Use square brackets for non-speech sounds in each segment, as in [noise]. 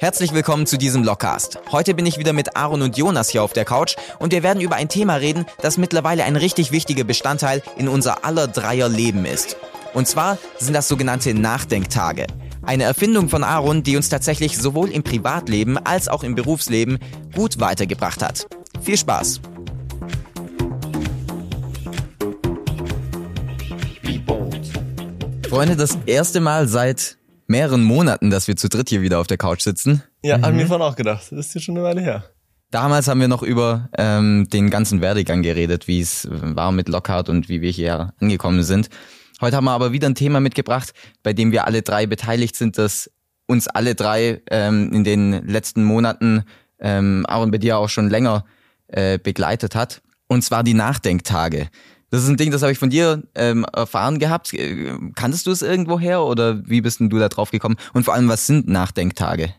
Herzlich willkommen zu diesem Logcast. Heute bin ich wieder mit Aaron und Jonas hier auf der Couch und wir werden über ein Thema reden, das mittlerweile ein richtig wichtiger Bestandteil in unser aller Dreier Leben ist. Und zwar sind das sogenannte Nachdenktage. Eine Erfindung von Aaron, die uns tatsächlich sowohl im Privatleben als auch im Berufsleben gut weitergebracht hat. Viel Spaß! Freunde, das erste Mal seit mehreren Monaten, dass wir zu dritt hier wieder auf der Couch sitzen. Ja, mhm. haben wir vorhin auch gedacht. Das ist ja schon eine Weile her. Damals haben wir noch über ähm, den ganzen Werdegang geredet, wie es war mit Lockhart und wie wir hier angekommen sind. Heute haben wir aber wieder ein Thema mitgebracht, bei dem wir alle drei beteiligt sind, das uns alle drei ähm, in den letzten Monaten, ähm, Aaron bei dir auch schon länger äh, begleitet hat. Und zwar die Nachdenktage. Das ist ein Ding, das habe ich von dir ähm, erfahren gehabt. Äh, kanntest du es irgendwo her oder wie bist denn du da drauf gekommen? Und vor allem, was sind Nachdenktage?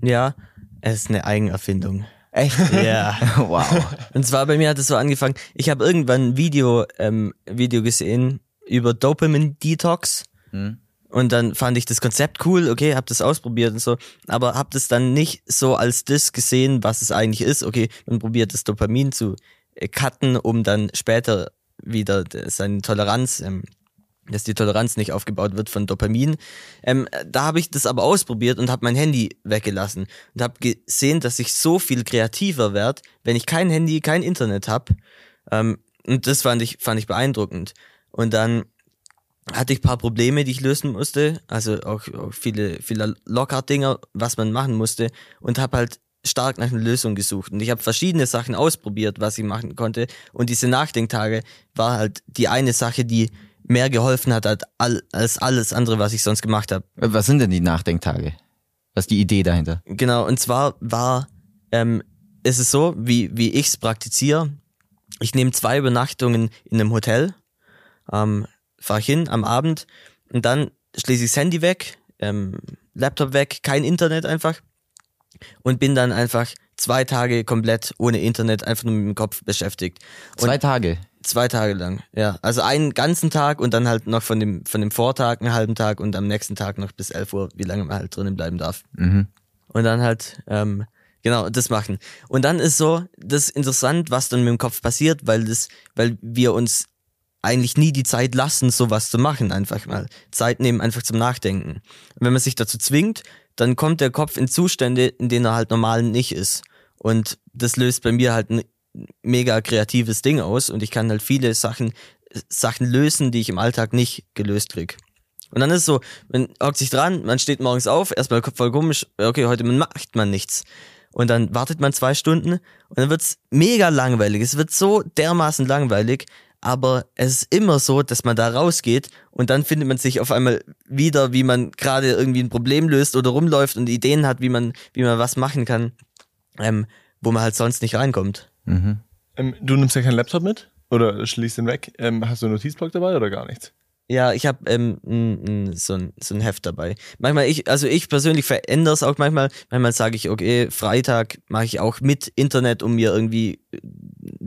Ja, es ist eine Eigenerfindung. Echt? [laughs] Ja. [laughs] wow. Und zwar bei mir hat es so angefangen, ich habe irgendwann ein Video, ähm, Video gesehen über Dopamine Detox. Hm. Und dann fand ich das Konzept cool, okay, hab das ausprobiert und so, aber hab das dann nicht so als das gesehen, was es eigentlich ist. Okay, man probiert das Dopamin zu äh, cutten, um dann später wieder seine Toleranz, ähm, dass die Toleranz nicht aufgebaut wird von Dopamin. Ähm, da habe ich das aber ausprobiert und habe mein Handy weggelassen und habe gesehen, dass ich so viel kreativer werde, wenn ich kein Handy, kein Internet habe. Ähm, und das fand ich, fand ich beeindruckend. Und dann hatte ich paar Probleme, die ich lösen musste, also auch, auch viele, viele Lockout-Dinger, was man machen musste und habe halt stark nach einer Lösung gesucht. Und ich habe verschiedene Sachen ausprobiert, was ich machen konnte. Und diese Nachdenktage war halt die eine Sache, die mehr geholfen hat als alles andere, was ich sonst gemacht habe. Was sind denn die Nachdenktage? Was ist die Idee dahinter? Genau, und zwar war, ähm, ist es so, wie, wie ich es praktiziere. Ich nehme zwei Übernachtungen in einem Hotel, ähm, fahre ich hin am Abend und dann schließe ich das Handy weg, ähm, Laptop weg, kein Internet einfach und bin dann einfach zwei Tage komplett ohne Internet einfach nur mit dem Kopf beschäftigt. Und zwei Tage? Zwei Tage lang, ja. Also einen ganzen Tag und dann halt noch von dem, von dem Vortag einen halben Tag und am nächsten Tag noch bis 11 Uhr, wie lange man halt drinnen bleiben darf. Mhm. Und dann halt, ähm, genau, das machen. Und dann ist so, das ist interessant, was dann mit dem Kopf passiert, weil das, weil wir uns eigentlich nie die Zeit lassen, sowas zu machen, einfach mal. Zeit nehmen, einfach zum Nachdenken. Und wenn man sich dazu zwingt, dann kommt der Kopf in Zustände, in denen er halt normal nicht ist. Und das löst bei mir halt ein mega kreatives Ding aus und ich kann halt viele Sachen, Sachen lösen, die ich im Alltag nicht gelöst krieg. Und dann ist es so, man hockt sich dran, man steht morgens auf, erstmal voll komisch, okay, heute macht man nichts. Und dann wartet man zwei Stunden und dann wird's mega langweilig. Es wird so dermaßen langweilig, aber es ist immer so, dass man da rausgeht und dann findet man sich auf einmal wieder, wie man gerade irgendwie ein Problem löst oder rumläuft und Ideen hat, wie man, wie man was machen kann, ähm, wo man halt sonst nicht reinkommt. Mhm. Ähm, du nimmst ja keinen Laptop mit oder schließt den weg. Ähm, hast du einen Notizblock dabei oder gar nichts? Ja, ich habe ähm, so, ein, so ein Heft dabei. Manchmal, ich, also ich persönlich verändere es auch manchmal. Manchmal sage ich, okay, Freitag mache ich auch mit Internet, um mir irgendwie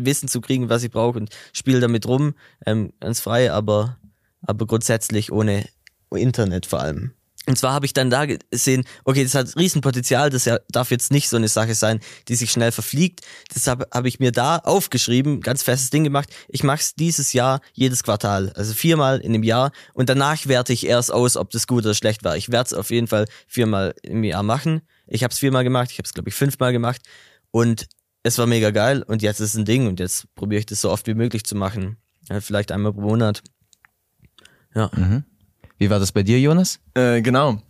Wissen zu kriegen, was ich brauche und spiele damit rum, ähm, ganz frei, aber, aber grundsätzlich ohne Internet vor allem. Und zwar habe ich dann da gesehen, okay, das hat Riesenpotenzial, das darf jetzt nicht so eine Sache sein, die sich schnell verfliegt. Deshalb habe ich mir da aufgeschrieben, ganz festes Ding gemacht, ich mache es dieses Jahr jedes Quartal, also viermal in dem Jahr und danach werte ich erst aus, ob das gut oder schlecht war. Ich werde es auf jeden Fall viermal im Jahr machen. Ich habe es viermal gemacht, ich habe es glaube ich fünfmal gemacht und es war mega geil und jetzt ist es ein Ding und jetzt probiere ich das so oft wie möglich zu machen. Ja, vielleicht einmal pro Monat. Ja. Mhm. Wie war das bei dir, Jonas? Äh, genau.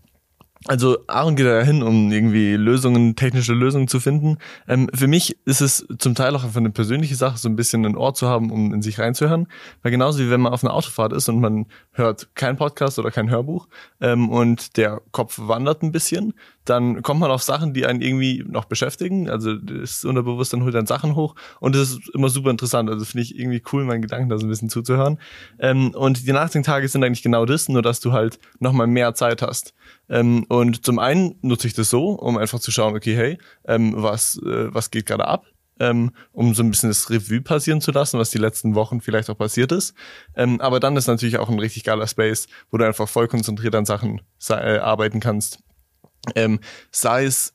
Also Aaron geht da hin, um irgendwie Lösungen, technische Lösungen zu finden. Ähm, für mich ist es zum Teil auch einfach eine persönliche Sache, so ein bisschen ein Ohr zu haben, um in sich reinzuhören. Weil genauso wie wenn man auf einer Autofahrt ist und man hört kein Podcast oder kein Hörbuch ähm, und der Kopf wandert ein bisschen, dann kommt man auf Sachen, die einen irgendwie noch beschäftigen. Also das Unterbewusstsein holt dann Sachen hoch und das ist immer super interessant. Also finde ich irgendwie cool, meinen Gedanken da so ein bisschen zuzuhören. Ähm, und die Nachdenktage sind eigentlich genau das, nur dass du halt nochmal mehr Zeit hast. Ähm, und zum einen nutze ich das so, um einfach zu schauen, okay, hey, ähm, was, äh, was geht gerade ab? Ähm, um so ein bisschen das Revue passieren zu lassen, was die letzten Wochen vielleicht auch passiert ist. Ähm, aber dann ist natürlich auch ein richtig geiler Space, wo du einfach voll konzentriert an Sachen äh, arbeiten kannst Ähm, sei es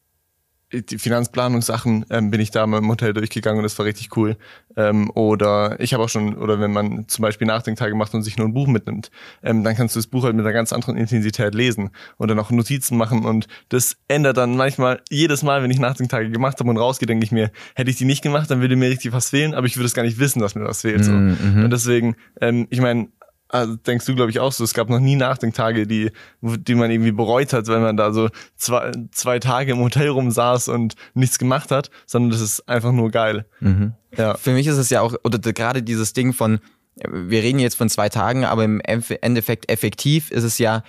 die Finanzplanungssachen ähm, bin ich da mal im Hotel durchgegangen und das war richtig cool. Ähm, oder ich habe auch schon, oder wenn man zum Beispiel Nachdenktage macht und sich nur ein Buch mitnimmt, ähm, dann kannst du das Buch halt mit einer ganz anderen Intensität lesen und dann auch Notizen machen und das ändert dann manchmal, jedes Mal, wenn ich Nachdenktage gemacht habe und rausgehe, denke ich mir, hätte ich die nicht gemacht, dann würde mir richtig was fehlen, aber ich würde es gar nicht wissen, dass mir was fehlt. So. Mhm. Und deswegen, ähm, ich meine, also denkst du, glaube ich, auch so. Es gab noch nie Nachdenktage, die, die man irgendwie bereut hat, wenn man da so zwei, zwei Tage im Hotel rumsaß und nichts gemacht hat, sondern das ist einfach nur geil. Mhm. Ja. Für mich ist es ja auch, oder gerade dieses Ding von, wir reden jetzt von zwei Tagen, aber im Endeffekt effektiv ist es ja,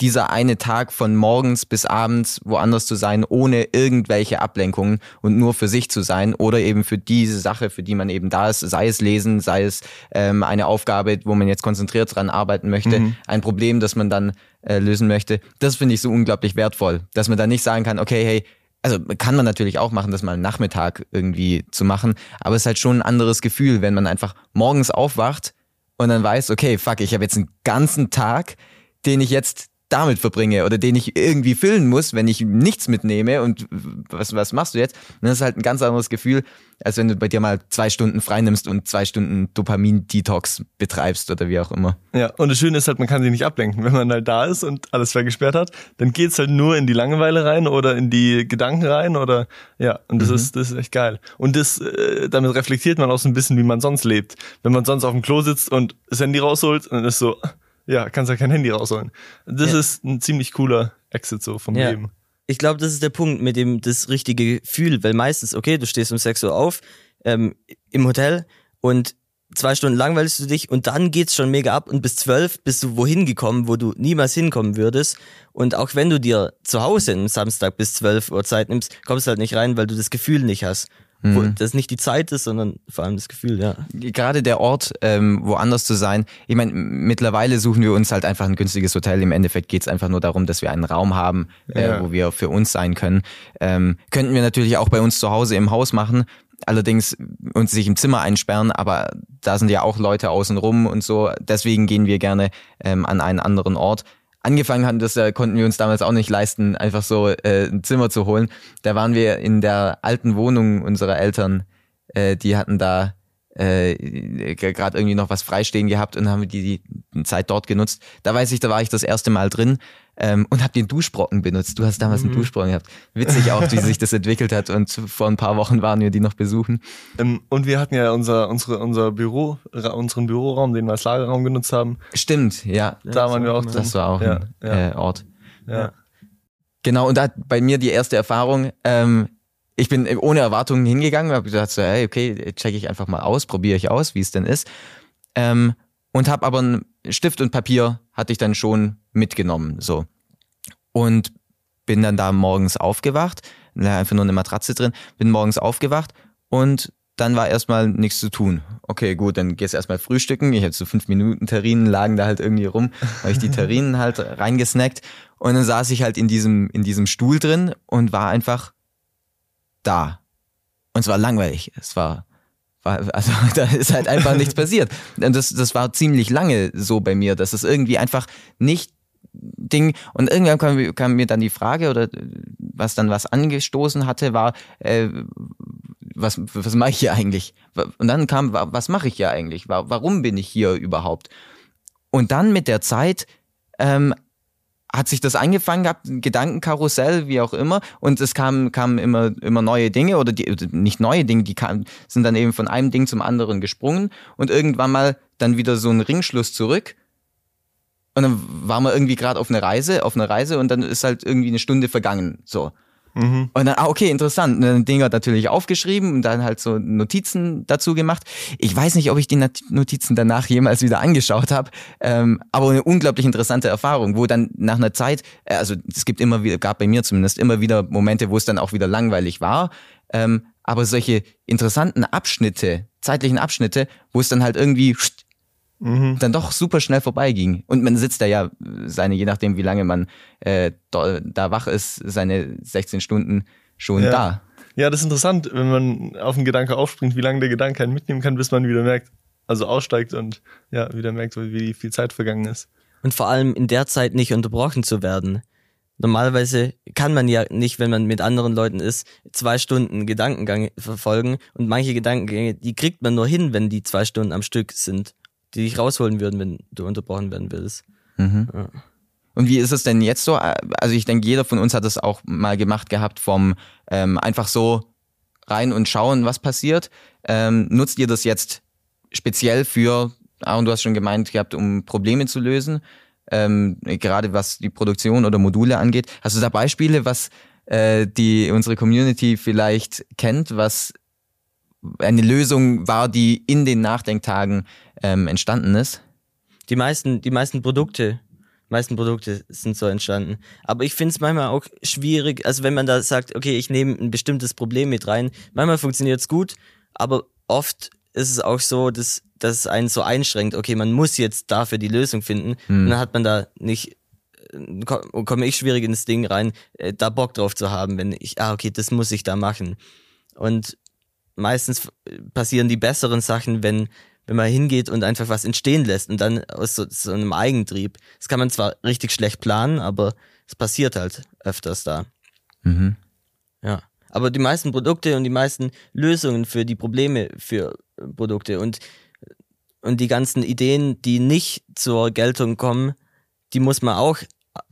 dieser eine Tag von morgens bis abends woanders zu sein, ohne irgendwelche Ablenkungen und nur für sich zu sein oder eben für diese Sache, für die man eben da ist, sei es lesen, sei es ähm, eine Aufgabe, wo man jetzt konzentriert dran arbeiten möchte, mhm. ein Problem, das man dann äh, lösen möchte. Das finde ich so unglaublich wertvoll, dass man da nicht sagen kann, okay, hey, also kann man natürlich auch machen, das mal Nachmittag irgendwie zu machen, aber es ist halt schon ein anderes Gefühl, wenn man einfach morgens aufwacht und dann weiß, okay, fuck, ich habe jetzt einen ganzen Tag, den ich jetzt damit verbringe oder den ich irgendwie füllen muss, wenn ich nichts mitnehme und was, was machst du jetzt? Und das ist halt ein ganz anderes Gefühl, als wenn du bei dir mal zwei Stunden frei nimmst und zwei Stunden Dopamin-Detox betreibst oder wie auch immer. Ja, und das Schöne ist halt, man kann sich nicht ablenken. Wenn man halt da ist und alles vergesperrt hat, dann geht's halt nur in die Langeweile rein oder in die Gedanken rein oder ja, und das mhm. ist das ist echt geil. Und das äh, damit reflektiert man auch so ein bisschen, wie man sonst lebt. Wenn man sonst auf dem Klo sitzt und das Handy rausholt, dann ist so, ja, kannst ja kein Handy rausholen. Das ja. ist ein ziemlich cooler Exit so vom ja. Leben. Ich glaube, das ist der Punkt mit dem das richtige Gefühl, weil meistens, okay, du stehst um 6 Uhr auf ähm, im Hotel und zwei Stunden langweilst du dich und dann geht's schon mega ab und bis zwölf bist du wohin gekommen, wo du niemals hinkommen würdest. Und auch wenn du dir zu Hause am Samstag bis zwölf Uhr Zeit nimmst, kommst du halt nicht rein, weil du das Gefühl nicht hast wo mhm. das nicht die Zeit ist, sondern vor allem das Gefühl, ja. Gerade der Ort, ähm, woanders zu sein. Ich meine, mittlerweile suchen wir uns halt einfach ein günstiges Hotel. Im Endeffekt geht es einfach nur darum, dass wir einen Raum haben, äh, ja. wo wir für uns sein können. Ähm, könnten wir natürlich auch bei uns zu Hause im Haus machen. Allerdings uns sich im Zimmer einsperren, aber da sind ja auch Leute außen rum und so. Deswegen gehen wir gerne ähm, an einen anderen Ort angefangen hatten, das äh, konnten wir uns damals auch nicht leisten, einfach so äh, ein Zimmer zu holen. Da waren wir in der alten Wohnung unserer Eltern. Äh, die hatten da äh, gerade irgendwie noch was freistehen gehabt und haben die, die Zeit dort genutzt. Da weiß ich, da war ich das erste Mal drin ähm, und habe den Duschbrocken benutzt. Du hast damals mhm. einen Duschbrocken gehabt. Witzig auch, wie sich das entwickelt hat und vor ein paar Wochen waren wir die noch besuchen. Ähm, und wir hatten ja unser, unsere, unser Büro, unseren Büroraum, den wir als Lagerraum genutzt haben. Stimmt, ja. Da waren wir auch drin. Das war auch ja, ein ja. Äh, Ort. Ja. Genau, und da hat bei mir die erste Erfahrung, ähm, ich bin ohne Erwartungen hingegangen, habe gesagt so, hey, okay, check ich einfach mal aus, probiere ich aus, wie es denn ist. Ähm, und habe aber einen Stift und Papier hatte ich dann schon mitgenommen, so. Und bin dann da morgens aufgewacht, einfach nur eine Matratze drin, bin morgens aufgewacht und dann war erstmal nichts zu tun. Okay, gut, dann gehst du erstmal frühstücken. Ich hatte so fünf Minuten Terrinen, lagen da halt irgendwie rum, habe ich die [laughs] Terrinen halt reingesnackt und dann saß ich halt in diesem, in diesem Stuhl drin und war einfach da. Und es war langweilig. Es war also [laughs] da ist halt einfach nichts passiert. Und das, das war ziemlich lange so bei mir, dass es irgendwie einfach nicht Ding und irgendwann kam, kam, mir dann die Frage oder was dann was angestoßen hatte, war, äh, was, was mache ich hier eigentlich? Und dann kam, was mache ich hier eigentlich? Warum bin ich hier überhaupt? Und dann mit der Zeit ähm, hat sich das angefangen gehabt, Gedankenkarussell, wie auch immer, und es kamen kamen immer, immer neue Dinge oder die, nicht neue Dinge, die kamen, sind dann eben von einem Ding zum anderen gesprungen und irgendwann mal dann wieder so ein Ringschluss zurück. Und dann waren wir irgendwie gerade auf eine Reise, auf einer Reise und dann ist halt irgendwie eine Stunde vergangen, so. Mhm. Und dann, ah, okay, interessant. Und dann Dinger natürlich aufgeschrieben und dann halt so Notizen dazu gemacht. Ich weiß nicht, ob ich die Notizen danach jemals wieder angeschaut habe, ähm, aber eine unglaublich interessante Erfahrung, wo dann nach einer Zeit, äh, also es gibt immer wieder, gab bei mir zumindest immer wieder Momente, wo es dann auch wieder langweilig war. Ähm, aber solche interessanten Abschnitte, zeitlichen Abschnitte, wo es dann halt irgendwie mhm. dann doch super schnell vorbeiging. Und man sitzt da ja seine, je nachdem wie lange man äh, da, da wach ist, seine 16 Stunden schon ja. da. Ja, das ist interessant, wenn man auf einen Gedanke aufspringt, wie lange der Gedanke einen mitnehmen kann, bis man wieder merkt, also aussteigt und ja, wieder merkt, wie viel Zeit vergangen ist. Und vor allem in der Zeit nicht unterbrochen zu werden. normalerweise kann man ja nicht, wenn man mit anderen Leuten ist, zwei Stunden Gedankengang verfolgen und manche Gedankengänge, die kriegt man nur hin, wenn die zwei Stunden am Stück sind, die dich rausholen würden, wenn du unterbrochen werden würdest. Mhm. Ja. Und wie ist es denn jetzt so? Also ich denke, jeder von uns hat das auch mal gemacht gehabt vom ähm, einfach so rein und schauen, was passiert. Ähm, nutzt ihr das jetzt speziell für, und du hast schon gemeint gehabt, um Probleme zu lösen? ähm, gerade was die Produktion oder Module angeht. Hast du da Beispiele, was äh, die unsere Community vielleicht kennt, was eine Lösung war, die in den Nachdenktagen ähm, entstanden ist? Die meisten, die meisten Produkte, meisten Produkte sind so entstanden. Aber ich finde es manchmal auch schwierig, also wenn man da sagt, okay, ich nehme ein bestimmtes Problem mit rein, manchmal funktioniert es gut, aber oft ist es auch so, dass, dass es einen so einschränkt, okay, man muss jetzt dafür die Lösung finden. Mhm. Und dann hat man da nicht, komme ich schwierig ins Ding rein, äh, da Bock drauf zu haben, wenn ich, ah, okay, das muss ich da machen. Und meistens passieren die besseren Sachen, wenn, wenn man hingeht und einfach was entstehen lässt und dann aus so, so einem Eigentrieb. Das kann man zwar richtig schlecht planen, aber es passiert halt öfters da. Mhm. Ja. Aber die meisten Produkte und die meisten Lösungen für die Probleme für Produkte und, und die ganzen Ideen, die nicht zur Geltung kommen, die muss man auch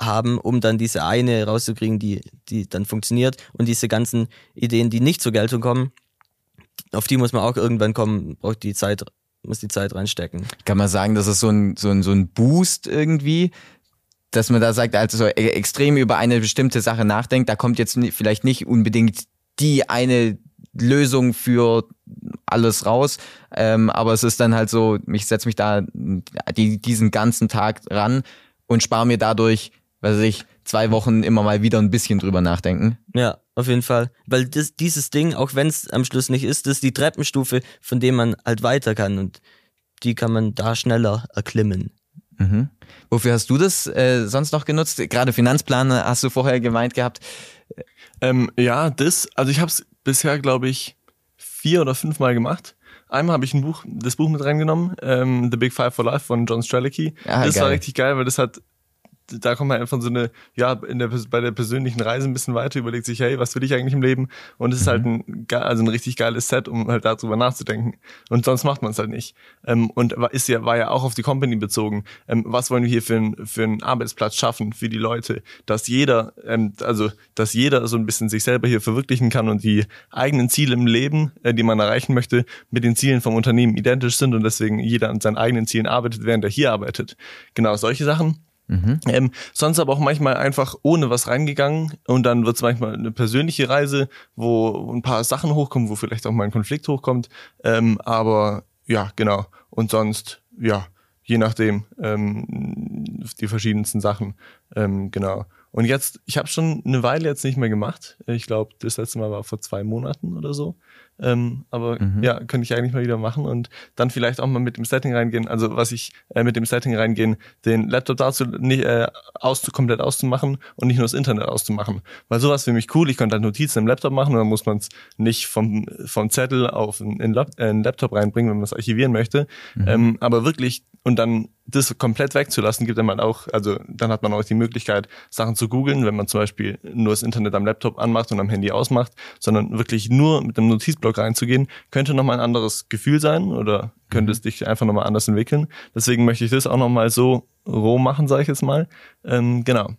haben, um dann diese eine rauszukriegen, die, die dann funktioniert. Und diese ganzen Ideen, die nicht zur Geltung kommen, auf die muss man auch irgendwann kommen, braucht die Zeit, muss die Zeit reinstecken. Kann man sagen, das ist so ein, so ein, so ein Boost irgendwie, dass man da sagt, also so e-, extrem über eine bestimmte Sache nachdenkt, da kommt jetzt vielleicht nicht unbedingt die eine Lösung für alles raus. Ähm, aber es ist dann halt so, ich setze mich da die, diesen ganzen Tag ran und spare mir dadurch, weiß ich, zwei Wochen immer mal wieder ein bisschen drüber nachdenken. Ja, auf jeden Fall. Weil das, dieses Ding, auch wenn es am Schluss nicht ist, das ist die Treppenstufe, von dem man halt weiter kann und die kann man da schneller erklimmen. Mhm. Wofür hast du das äh, sonst noch genutzt? Gerade Finanzplan hast du vorher gemeint gehabt. Ähm, ja, das, also ich habe es bisher, glaube ich, vier oder fünf Mal gemacht. Einmal habe ich ein Buch, das Buch mit reingenommen, ähm, The Big Five for Life von John Strelicky. Ah, das geil. war richtig geil, weil das hat da kommt man einfach so eine, ja, in der, bei der persönlichen Reise ein bisschen weiter, überlegt sich, hey, was will ich eigentlich im Leben? Und es ist halt mhm. ein, also ein richtig geiles Set, um halt darüber nachzudenken. Und sonst macht man es halt nicht. Ähm, und war, ist ja, war ja auch auf die Company bezogen. Ähm, was wollen wir hier für, ein, für einen Arbeitsplatz schaffen für die Leute? Dass jeder, ähm, also, dass jeder so ein bisschen sich selber hier verwirklichen kann und die eigenen Ziele im Leben, äh, die man erreichen möchte, mit den Zielen vom Unternehmen identisch sind und deswegen jeder an seinen eigenen Zielen arbeitet, während er hier arbeitet. Genau solche Sachen Mhm. Ähm, sonst aber auch manchmal einfach ohne was reingegangen und dann wird es manchmal eine persönliche Reise, wo ein paar Sachen hochkommen, wo vielleicht auch mal ein Konflikt hochkommt. Ähm, aber ja, genau. Und sonst, ja, je nachdem, ähm, die verschiedensten Sachen. Ähm, genau. Und jetzt, ich habe schon eine Weile jetzt nicht mehr gemacht. Ich glaube, das letzte Mal war vor zwei Monaten oder so. Ähm, aber mhm. ja, könnte ich eigentlich mal wieder machen und dann vielleicht auch mal mit dem Setting reingehen. Also was ich äh, mit dem Setting reingehen, den Laptop dazu nicht äh, aus, komplett auszumachen und nicht nur das Internet auszumachen. Weil sowas für mich cool. Ich könnte halt Notizen im Laptop machen und dann muss man es nicht vom, vom Zettel auf einen, einen Laptop reinbringen, wenn man es archivieren möchte. Mhm. Ähm, aber wirklich und dann das komplett wegzulassen, gibt man auch, also dann hat man auch die Möglichkeit, Sachen zu googeln, wenn man zum Beispiel nur das Internet am Laptop anmacht und am Handy ausmacht, sondern wirklich nur mit einem Notizblock reinzugehen, könnte nochmal ein anderes Gefühl sein oder könnte mhm. es dich einfach nochmal anders entwickeln. Deswegen möchte ich das auch nochmal so roh machen, sage ich jetzt mal. Ähm, genau.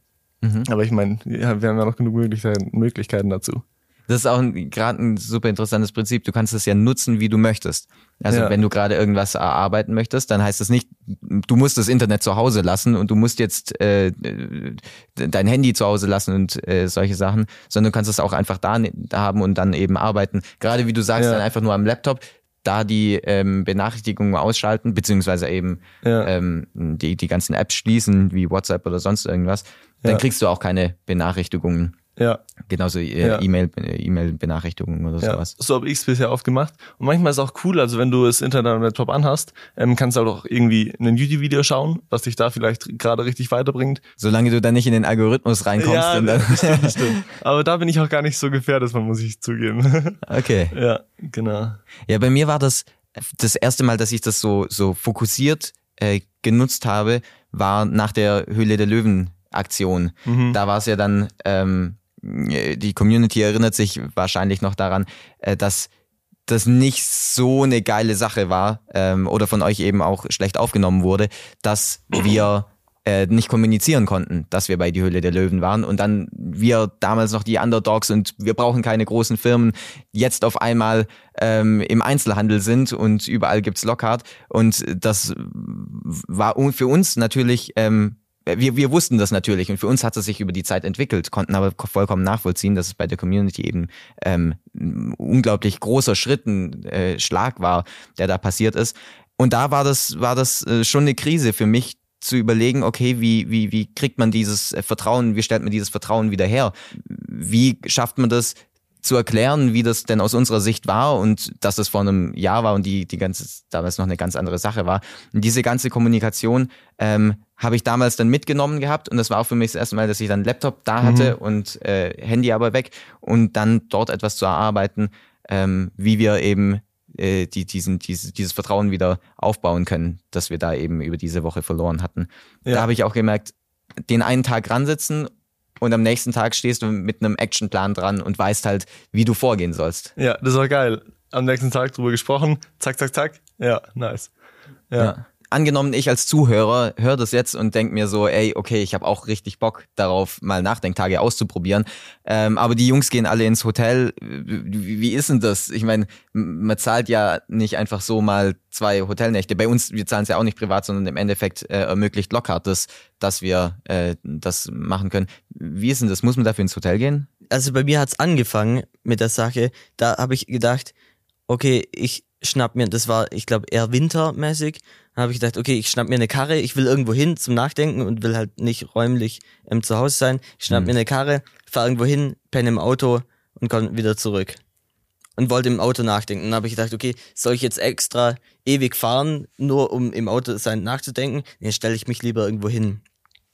Mhm. Aber ich meine, ja, wir haben ja noch genug Möglichkeiten, Möglichkeiten dazu. Das ist auch gerade ein super interessantes Prinzip. Du kannst es ja nutzen, wie du möchtest. Also ja. wenn du gerade irgendwas erarbeiten möchtest, dann heißt das nicht, du musst das Internet zu Hause lassen und du musst jetzt äh, dein Handy zu Hause lassen und äh, solche Sachen, sondern du kannst es auch einfach da, da haben und dann eben arbeiten. Gerade wie du sagst, ja. dann einfach nur am Laptop da die ähm, Benachrichtigungen ausschalten, beziehungsweise eben ja. ähm, die, die ganzen Apps schließen, wie WhatsApp oder sonst irgendwas, dann kriegst du auch keine Benachrichtigungen. Ja. Genauso äh, ja. E-Mail, E-Mail-Benachrichtigungen oder ja. sowas. So habe ich es bisher oft gemacht. Und manchmal ist es auch cool, also wenn du das Internet am Laptop anhast, ähm, kannst du auch irgendwie ein YouTube-Video schauen, was dich da vielleicht gerade richtig weiterbringt. Solange du dann nicht in den Algorithmus reinkommst. Ja, dann stimmt, stimmt. [laughs] Aber da bin ich auch gar nicht so gefährdet, man muss ich zugeben. [laughs] Okay. Ja, genau. Ja, bei mir war das das erste Mal, dass ich das so, so fokussiert äh, genutzt habe, war nach der Höhle der Löwen Aktion. Da war es ja dann, ähm, die Community erinnert sich wahrscheinlich noch daran, äh, dass das nicht so eine geile Sache war ähm, oder von euch eben auch schlecht aufgenommen wurde, dass wir äh, nicht kommunizieren konnten, dass wir bei die Höhle der Löwen waren und dann wir damals noch die Underdogs und wir brauchen keine großen Firmen jetzt auf einmal ähm, im Einzelhandel sind und überall gibt's Lockhart. Und das war für uns natürlich ähm, wir, wir wussten das natürlich und für uns hat es sich über die Zeit entwickelt, konnten aber vollkommen nachvollziehen, dass es bei der Community eben ähm, unglaublich großer Schritt, ein äh, Schlag war, der da passiert ist. Und da war das, war das äh, schon eine Krise für mich, zu überlegen, okay, wie, wie, wie kriegt man dieses äh, Vertrauen, wie stellt man dieses Vertrauen wieder her? Wie schafft man das, zu erklären, wie das denn aus unserer Sicht war und dass das vor einem Jahr war und die, die ganze, damals noch eine ganz andere Sache war. Und diese ganze Kommunikation ähm, habe ich damals dann mitgenommen gehabt und das war auch für mich das erste Mal, dass ich dann Laptop da hatte mhm. und äh, Handy aber weg und dann dort etwas zu erarbeiten, ähm, wie wir eben äh, die, diesen, dieses, dieses Vertrauen wieder aufbauen können, das wir da eben über diese Woche verloren hatten. Ja. Da habe ich auch gemerkt, den einen Tag ransitzen und am nächsten Tag stehst du mit einem Actionplan dran und weißt halt, wie du vorgehen sollst. Ja, das war geil. Am nächsten Tag drüber gesprochen, zack, zack, zack. Ja, nice. ja. ja angenommen, ich als Zuhörer höre das jetzt und denke mir so, ey, okay, ich habe auch richtig Bock darauf, mal Nachdenktage auszuprobieren. Ähm, aber die Jungs gehen alle ins Hotel. Wie, ist denn das? Ich meine, man zahlt ja nicht einfach so mal zwei Hotelnächte. Bei uns, wir zahlen es ja auch nicht privat, sondern im Endeffekt äh, ermöglicht Lockhart das, dass wir äh, das machen können. Wie ist denn das? Muss man dafür ins Hotel gehen? Also bei mir hat's angefangen mit der Sache. Da habe ich gedacht, okay, ich schnapp mir, das war, ich glaube, eher wintermäßig, habe ich gedacht, okay, ich schnapp mir eine Karre, ich will irgendwo hin zum Nachdenken und will halt nicht räumlich ähm, zu Hause sein. Ich schnapp mhm. mir eine Karre, fahre irgendwo hin, penne im Auto und komme wieder zurück. Und wollte im Auto nachdenken. Dann habe ich gedacht, okay, soll ich jetzt extra ewig fahren, nur um im Auto sein nachzudenken? Dann stelle ich mich lieber irgendwo hin.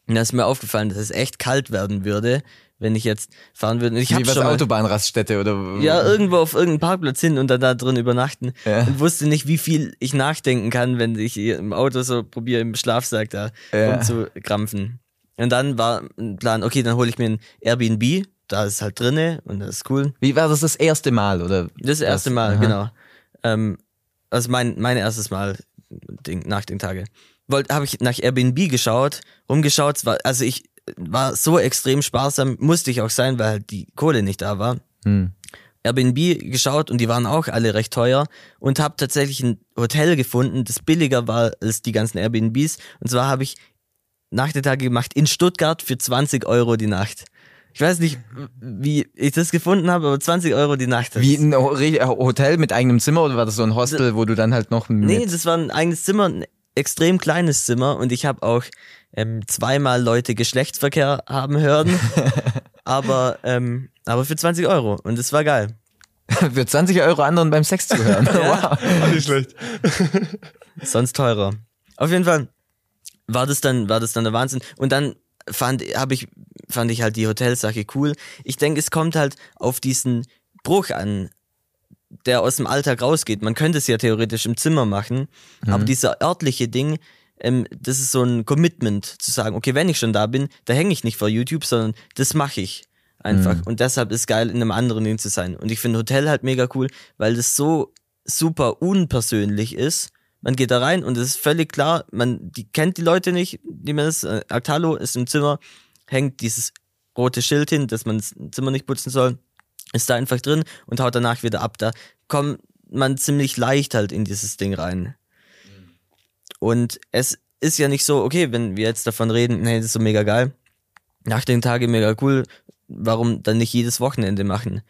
Und da ist mir aufgefallen, dass es echt kalt werden würde, wenn ich jetzt fahren würde. Ich Wie was Autobahnraststätte oder? Ja, irgendwo auf irgendeinen Parkplatz hin und dann da drin übernachten. Ja. Und wusste nicht, wie viel ich nachdenken kann, wenn ich im Auto so probiere, im Schlafsack da ja. rumzukrampfen. Und dann war ein Plan, okay, dann hole ich mir ein Airbnb, da ist halt drinne und das ist cool. Wie war das das erste Mal, oder? Das erste Mal, Aha. genau. Ähm, also mein, mein erstes Mal nach den Tage. Habe ich nach Airbnb geschaut, rumgeschaut, war, also ich war so extrem sparsam, musste ich auch sein, weil halt die Kohle nicht da war. Hm. Airbnb geschaut und die waren auch alle recht teuer und habe tatsächlich ein Hotel gefunden, das billiger war als die ganzen Airbnbs. Und zwar habe ich Nachmittage gemacht in Stuttgart für 20 Euro die Nacht. Ich weiß nicht, wie ich das gefunden habe, aber 20 Euro die Nacht. Wie ein Hotel mit eigenem Zimmer oder war das so ein Hostel, wo du dann halt noch... Nee, das war ein eigenes Zimmer, ein extrem kleines Zimmer und ich habe auch ähm, zweimal Leute Geschlechtsverkehr haben hören, [laughs] aber, ähm, aber für 20 Euro und das war geil. [laughs] für 20 Euro anderen beim Sex zu [laughs] hören. ja. Wow. Nicht schlecht. Sonst teurer. Auf jeden Fall war das dann, war das dann der Wahnsinn. Und dann fand, habe ich, fand ich halt die Hotelsache cool. Ich denke, es kommt halt auf diesen Bruch an, der aus dem Alltag rausgeht. Man könnte es ja theoretisch im Zimmer machen, mhm. aber dieser örtliche Ding, ähm, das ist so ein Commitment zu sagen, okay, wenn ich schon da bin, da hänge ich nicht vor YouTube, sondern das mache ich einfach. Mhm. Und deshalb ist geil, in einem anderen Ding zu sein. Und ich finde Hotel halt mega cool, weil das so super unpersönlich ist. Man geht da rein und es ist völlig klar, man die kennt die Leute nicht, die man ist. Äh, Actalo ist im Zimmer, hängt dieses rote Schild hin, dass man das Zimmer nicht putzen soll, ist da einfach drin und haut danach wieder ab. Da kommt man ziemlich leicht halt in dieses Ding rein. Und es ist ja nicht so, okay, wenn wir jetzt davon reden, hey, das ist so mega geil, nach den Tagen mega cool, warum dann nicht jedes Wochenende machen?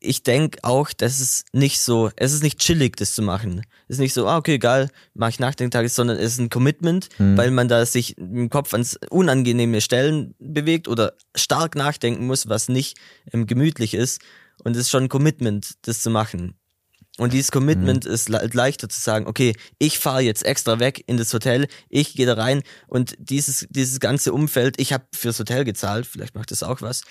Ich denke auch, dass es nicht so, es ist nicht chillig, das zu machen. Es ist nicht so, ah, okay, geil, mache ich nach den Tagen, sondern es ist ein Commitment, mhm. weil man da sich im Kopf ans unangenehme Stellen bewegt oder stark nachdenken muss, was nicht ähm, gemütlich ist. Und es ist schon ein Commitment, das zu machen. Und dieses Commitment mhm. ist le leichter zu sagen, okay, ich fahre jetzt extra weg in das Hotel, ich gehe da rein und dieses, dieses ganze Umfeld, ich habe fürs Hotel gezahlt, vielleicht macht das auch was,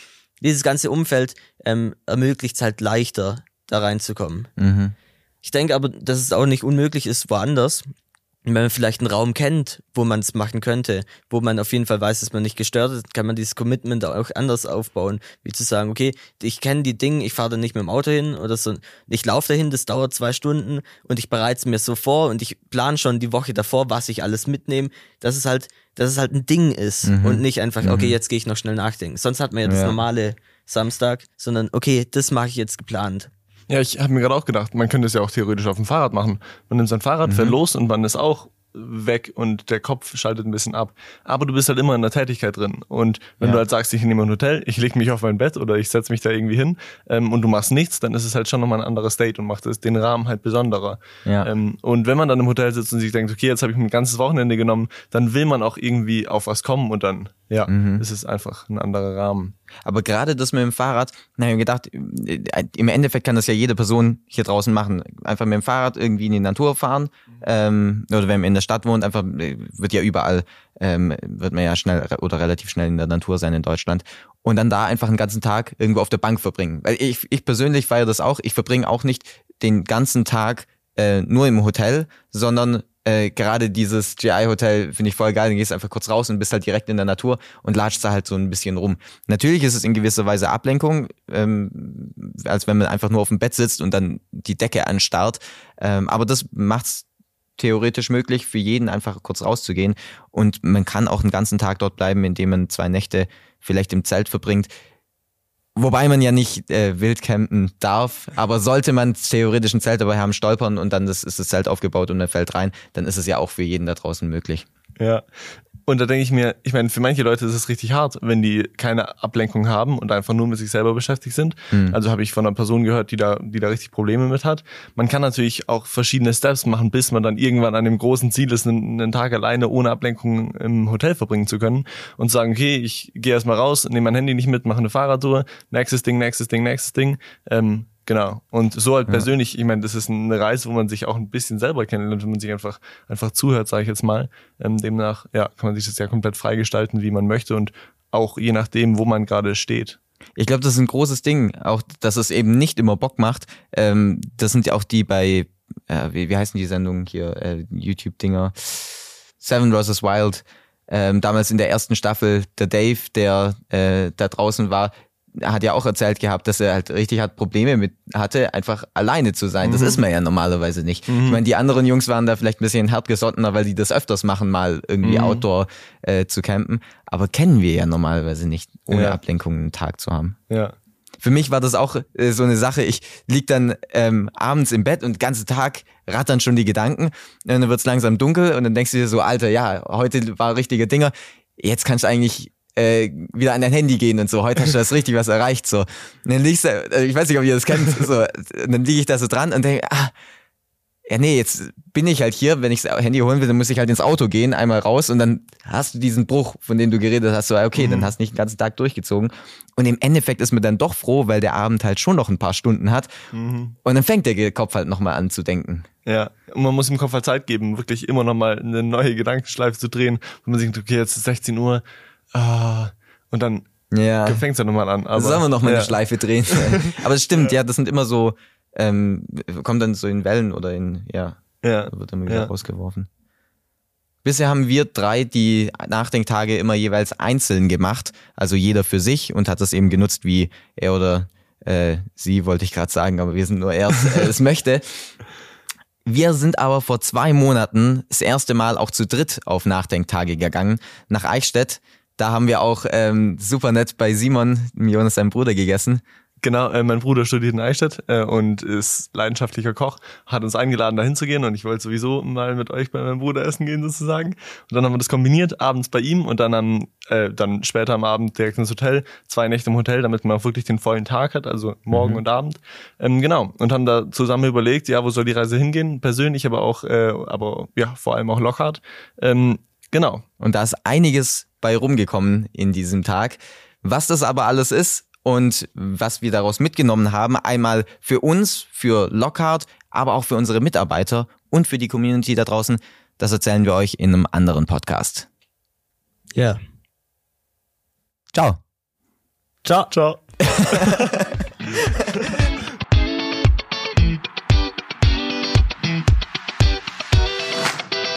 dieses ganze Umfeld ähm, ermöglicht es halt leichter, da reinzukommen. Mhm. Ich denke aber, dass es auch nicht unmöglich ist, woanders. Wenn man vielleicht einen Raum kennt, wo man es machen könnte, wo man auf jeden Fall weiß, dass man nicht gestört ist, kann man dieses Commitment auch anders aufbauen, wie zu sagen, okay, ich kenne die Dinge, ich fahre da nicht mit dem Auto hin oder so, ich laufe dahin, das dauert zwei Stunden und ich bereite es mir so vor und ich plane schon die Woche davor, was ich alles mitnehme, dass es halt, dass es halt ein Ding ist mhm. und nicht einfach, okay, mhm. jetzt gehe ich noch schnell nachdenken. Sonst hat man ja das ja. normale Samstag, sondern okay, das mache ich jetzt geplant. Ja, ich habe mir gerade auch gedacht, man könnte es ja auch theoretisch auf dem Fahrrad machen. Man nimmt sein Fahrrad, mhm. fährt los und man ist auch weg und der Kopf schaltet ein bisschen ab. Aber du bist halt immer in der Tätigkeit drin. Und wenn ja. du halt sagst, ich nehme ein Hotel, ich lege mich auf mein Bett oder ich setze mich da irgendwie hin ähm, und du machst nichts, dann ist es halt schon nochmal ein anderes State und macht es den Rahmen halt besonderer. Ja. Ähm, und wenn man dann im Hotel sitzt und sich denkt, okay, jetzt habe ich ein ganzes Wochenende genommen, dann will man auch irgendwie auf was kommen und dann, ja, mhm. ist es einfach ein anderer Rahmen. Aber gerade das mit dem Fahrrad, na, ich gedacht, äh, im Endeffekt kann das ja jede Person hier draußen machen. Einfach mit dem Fahrrad irgendwie in die Natur fahren. Ähm, oder wenn man in der Stadt wohnt, einfach äh, wird ja überall, ähm, wird man ja schnell oder relativ schnell in der Natur sein in Deutschland. Und dann da einfach einen ganzen Tag irgendwo auf der Bank verbringen. Weil ich, ich persönlich feiere das auch. Ich verbringe auch nicht den ganzen Tag äh, nur im Hotel, sondern äh, gerade dieses GI-Hotel finde ich voll geil. Du gehst einfach kurz raus und bist halt direkt in der Natur und latschst da halt so ein bisschen rum. Natürlich ist es in gewisser Weise Ablenkung, ähm, als wenn man einfach nur auf dem Bett sitzt und dann die Decke anstarrt. Ähm, aber das macht's theoretisch möglich, für jeden einfach kurz rauszugehen. Und man kann auch einen ganzen Tag dort bleiben, indem man zwei Nächte vielleicht im Zelt verbringt. Wobei man ja nicht äh, wild campen darf, aber sollte man theoretisch ein Zelt dabei haben, stolpern und dann das, ist das Zelt aufgebaut und man fällt rein, dann ist es ja auch für jeden da draußen möglich. Ja, und da denke ich mir, ich meine, für manche Leute ist es richtig hart, wenn die keine Ablenkung haben und einfach nur mit sich selber beschäftigt sind. Mhm. Also habe ich von einer Person gehört, die da, die da richtig Probleme mit hat. Man kann natürlich auch verschiedene Steps machen, bis man dann irgendwann an dem großen Ziel ist, einen, einen Tag alleine ohne Ablenkung im Hotel verbringen zu können und sagen, okay, ich gehe erstmal raus, nehme mein Handy nicht mit, mache eine Fahrradtour, nächstes Ding, nächstes Ding, nächstes Ding. Ähm, Genau. Und so halt ja. persönlich, ich meine, das ist eine Reise, wo man sich auch ein bisschen selber kennenlernt, wenn man sich einfach, einfach zuhört, sage ich jetzt mal. Ähm, demnach, ja, kann man sich das ja komplett freigestalten, wie man möchte und auch je nachdem, wo man gerade steht. Ich glaube, das ist ein großes Ding, auch dass es eben nicht immer Bock macht. Ähm, das sind ja auch die bei, äh, wie, wie heißen die Sendungen hier, äh, YouTube-Dinger, Seven vs. Wild. Ähm, damals in der ersten Staffel, der Dave, der äh, da draußen war, hat ja auch erzählt gehabt, dass er halt richtig hat Probleme mit hatte, einfach alleine zu sein. Das mhm. ist man ja normalerweise nicht. Mhm. Ich meine, die anderen Jungs waren da vielleicht ein bisschen hartgesottener, weil die das öfters machen, mal irgendwie mhm. Outdoor äh, zu campen. Aber kennen wir ja normalerweise nicht, ohne ja. Ablenkung einen Tag zu haben. Ja. Für mich war das auch äh, so eine Sache. Ich lieg dann ähm, abends im Bett und den ganzen Tag rattern schon die Gedanken. Und dann wird's langsam dunkel und dann denkst du dir so, Alter, ja, heute war richtige Dinger. Jetzt kannst du eigentlich äh, wieder an dein Handy gehen und so, heute hast du das richtig was erreicht, so. Und dann liegst du, äh, ich weiß nicht, ob ihr das kennt, so, dann liege ich da so dran und denke, ah, ja nee, jetzt bin ich halt hier, wenn ich das Handy holen will, dann muss ich halt ins Auto gehen, einmal raus und dann hast du diesen Bruch, von dem du geredet hast, so, okay, mhm. dann hast du nicht den ganzen Tag durchgezogen. Und im Endeffekt ist man dann doch froh, weil der Abend halt schon noch ein paar Stunden hat. Mhm. Und dann fängt der Kopf halt nochmal an zu denken. Ja, und man muss dem Kopf halt Zeit geben, wirklich immer nochmal eine neue Gedankenschleife zu drehen, wo man sich denkt, okay, jetzt ist 16 Uhr, ah, und dann ja. fängt es ja nochmal an. Aber, Sollen wir nochmal ja. eine Schleife drehen? [laughs] aber es stimmt, ja. das sind immer so, ähm, kommt dann so in Wellen oder in, ja, ja. wird dann wieder ja. rausgeworfen. Bisher haben wir drei die Nachdenktage immer jeweils einzeln gemacht, also jeder für sich und hat das eben genutzt, wie er oder äh, sie, wollte ich gerade sagen, aber wir sind nur er, äh, es [laughs] möchte. Wir sind aber vor zwei Monaten das erste Mal auch zu dritt auf Nachdenktage gegangen, nach Eichstätt. Da haben wir auch ähm, super nett bei Simon, Jonas, seinem Bruder, gegessen. Genau, äh, mein Bruder studiert in Eichstätt äh, und ist leidenschaftlicher Koch, hat uns eingeladen, da hinzugehen und ich wollte sowieso mal mit euch bei meinem Bruder essen gehen sozusagen. Und dann haben wir das kombiniert, abends bei ihm und dann am, äh, dann später am Abend direkt ins Hotel, zwei Nächte im Hotel, damit man auch wirklich den vollen Tag hat, also morgen mhm. und Abend. Ähm, genau, und haben da zusammen überlegt, ja, wo soll die Reise hingehen, persönlich, aber auch, äh, aber ja, vor allem auch Lockhart. Ähm, genau. Und da ist einiges bei rumgekommen in diesem Tag. Was das aber alles ist und was wir daraus mitgenommen haben, einmal für uns, für Lockhart, aber auch für unsere Mitarbeiter und für die Community da draußen, das erzählen wir euch in einem anderen Podcast. Ja. Ciao. Ciao. Ciao. [laughs]